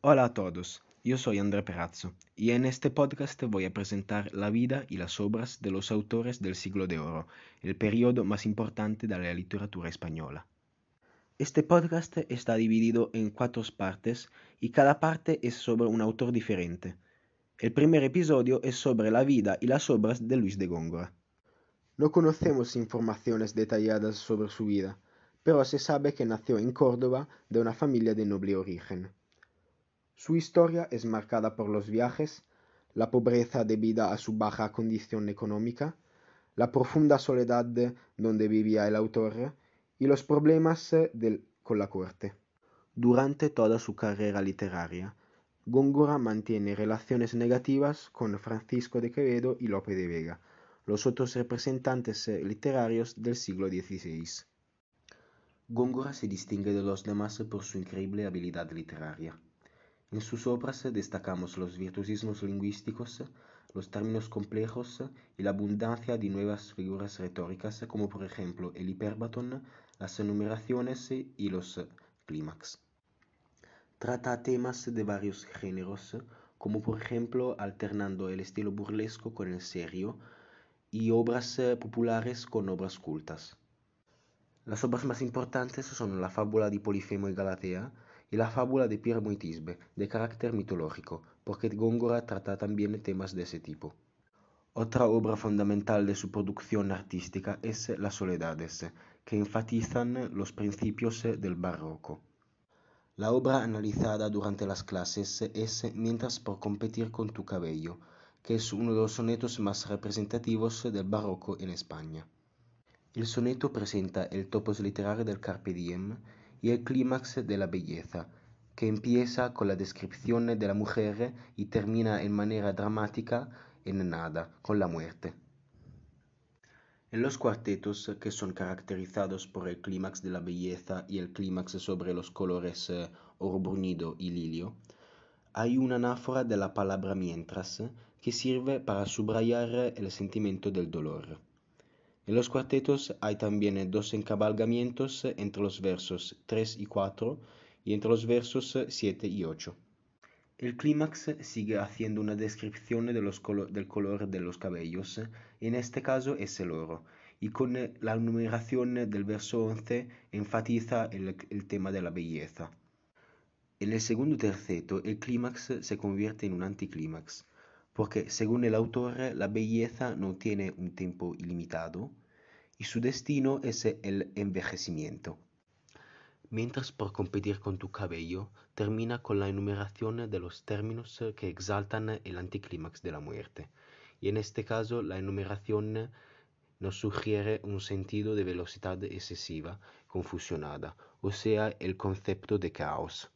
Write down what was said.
Hola a todos, yo soy André Perazzo y en este podcast voy a presentar la vida y las obras de los autores del siglo de oro, el periodo más importante de la literatura española. Este podcast está dividido en cuatro partes y cada parte es sobre un autor diferente. El primer episodio es sobre la vida y las obras de Luis de Góngora. No conocemos informaciones detalladas sobre su vida, pero se sabe que nació en Córdoba de una familia de noble origen. Su historia es marcada por los viajes, la pobreza debida a su baja condición económica, la profunda soledad donde vivía el autor y los problemas con la corte. Durante toda su carrera literaria, Góngora mantiene relaciones negativas con Francisco de Quevedo y Lope de Vega, los otros representantes eh, literarios del siglo XVI. Góngora se distingue de los demás por su increíble habilidad literaria. En sus obras destacamos los virtuosismos lingüísticos, los términos complejos y la abundancia de nuevas figuras retóricas como por ejemplo el hiperbatón, las enumeraciones y los clímax. Trata temas de varios géneros, como por ejemplo alternando el estilo burlesco con el serio, y obras eh, populares con obras cultas. Las obras más importantes son la fábula de Polifemo y Galatea y la fábula de Pierre Moitisbe, de carácter mitológico, porque Góngora trata también temas de ese tipo. Otra obra fundamental de su producción artística es Las Soledades, que enfatizan los principios del barroco. La obra analizada durante las clases es Mientras por competir con tu cabello, que es uno de los sonetos más representativos del barroco en España. El soneto presenta el topos literario del carpe diem y el clímax de la belleza, que empieza con la descripción de la mujer y termina en manera dramática en nada, con la muerte. En los cuartetos, que son caracterizados por el clímax de la belleza y el clímax sobre los colores eh, oro bruñido y lilio, hay una anáfora de la palabra mientras que sirve para subrayar el sentimiento del dolor. En los cuartetos hay también dos encabalgamientos entre los versos 3 y 4 y entre los versos 7 y 8. El clímax sigue haciendo una descripción del color de los cabellos, en este caso es el oro, y con la numeración del verso 11 enfatiza el, el tema de la belleza. En el segundo terceto el clímax se convierte en un anticlímax, porque según el autor la belleza no tiene un tiempo ilimitado y su destino es el envejecimiento. Mientras por competir con tu cabello termina con la enumeración de los términos que exaltan el anticlímax de la muerte, y en este caso la enumeración nos sugiere un sentido de velocidad excesiva confusionada, o sea, el concepto de caos.